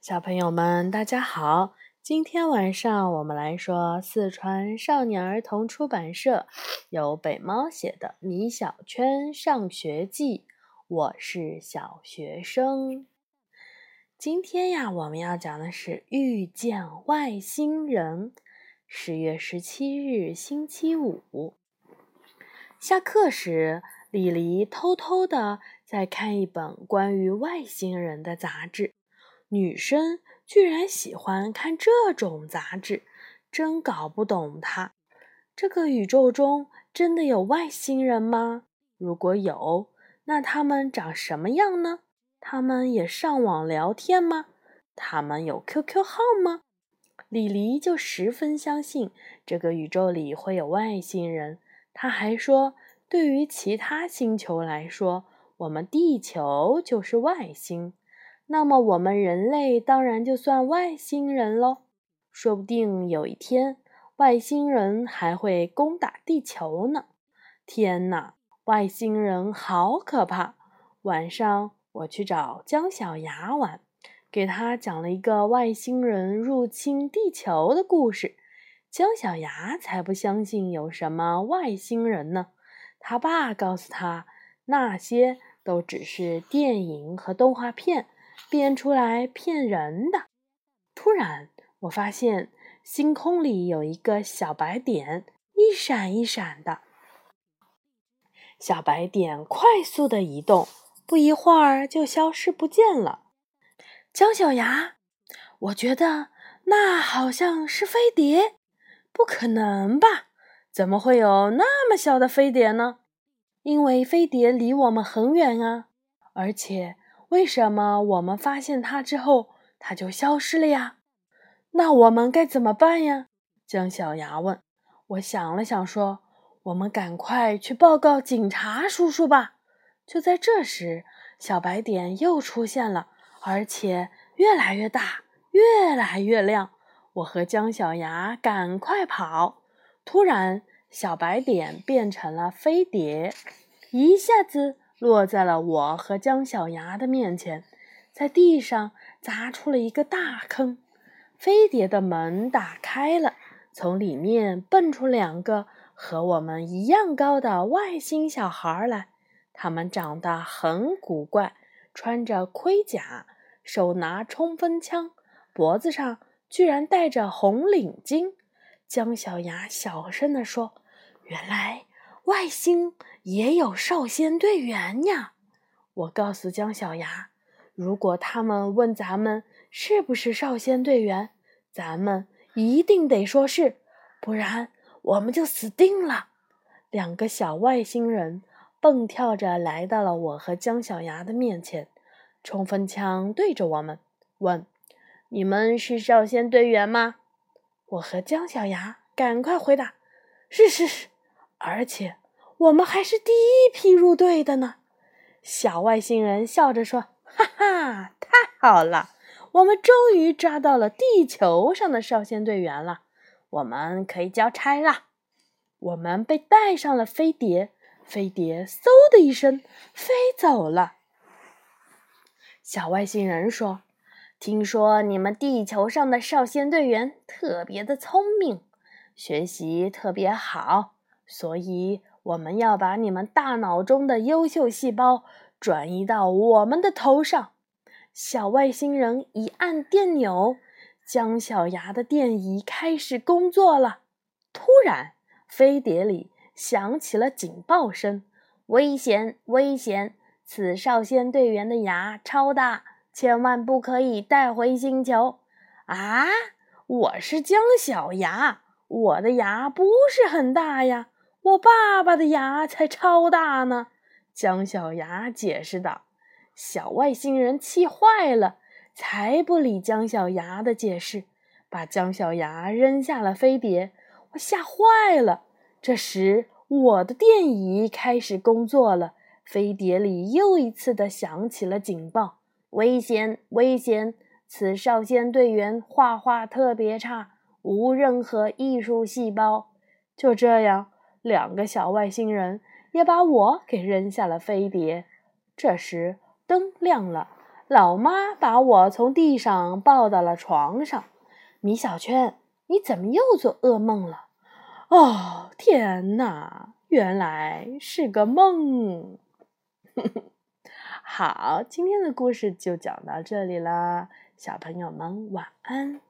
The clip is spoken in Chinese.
小朋友们，大家好！今天晚上我们来说四川少年儿童出版社由北猫写的《米小圈上学记》，我是小学生。今天呀，我们要讲的是遇见外星人。十月十七日，星期五，下课时，李黎偷偷的在看一本关于外星人的杂志。女生居然喜欢看这种杂志，真搞不懂她。这个宇宙中真的有外星人吗？如果有，那他们长什么样呢？他们也上网聊天吗？他们有 QQ 号吗？李黎就十分相信这个宇宙里会有外星人。他还说，对于其他星球来说，我们地球就是外星。那么我们人类当然就算外星人喽，说不定有一天外星人还会攻打地球呢！天哪，外星人好可怕！晚上我去找姜小牙玩，给他讲了一个外星人入侵地球的故事。姜小牙才不相信有什么外星人呢！他爸告诉他，那些都只是电影和动画片。变出来骗人的。突然，我发现星空里有一个小白点，一闪一闪的。小白点快速的移动，不一会儿就消失不见了。姜小牙，我觉得那好像是飞碟。不可能吧？怎么会有那么小的飞碟呢？因为飞碟离我们很远啊，而且。为什么我们发现它之后，它就消失了呀？那我们该怎么办呀？姜小牙问。我想了想，说：“我们赶快去报告警察叔叔吧。”就在这时，小白点又出现了，而且越来越大，越来越亮。我和姜小牙赶快跑，突然，小白点变成了飞碟，一下子。落在了我和姜小牙的面前，在地上砸出了一个大坑。飞碟的门打开了，从里面蹦出两个和我们一样高的外星小孩来。他们长得很古怪，穿着盔甲，手拿冲锋枪，脖子上居然戴着红领巾。姜小牙小声地说：“原来外星……”也有少先队员呀！我告诉姜小牙，如果他们问咱们是不是少先队员，咱们一定得说是，不然我们就死定了。两个小外星人蹦跳着来到了我和姜小牙的面前，冲锋枪对着我们，问：“你们是少先队员吗？”我和姜小牙赶快回答：“是是是，而且。”我们还是第一批入队的呢，小外星人笑着说：“哈哈，太好了，我们终于抓到了地球上的少先队员了，我们可以交差了。”我们被带上了飞碟，飞碟嗖的一声飞走了。小外星人说：“听说你们地球上的少先队员特别的聪明，学习特别好，所以。”我们要把你们大脑中的优秀细胞转移到我们的头上。小外星人一按电钮，姜小牙的电仪开始工作了。突然，飞碟里响起了警报声：“危险！危险！此少先队员的牙超大，千万不可以带回星球。”啊！我是姜小牙，我的牙不是很大呀。我爸爸的牙才超大呢，姜小牙解释道。小外星人气坏了，才不理姜小牙的解释，把姜小牙扔下了飞碟。我吓坏了。这时，我的电仪开始工作了，飞碟里又一次的响起了警报：危险！危险！此少先队员画画特别差，无任何艺术细胞。就这样。两个小外星人也把我给扔下了飞碟。这时灯亮了，老妈把我从地上抱到了床上。米小圈，你怎么又做噩梦了？哦，天哪，原来是个梦。好，今天的故事就讲到这里了，小朋友们晚安。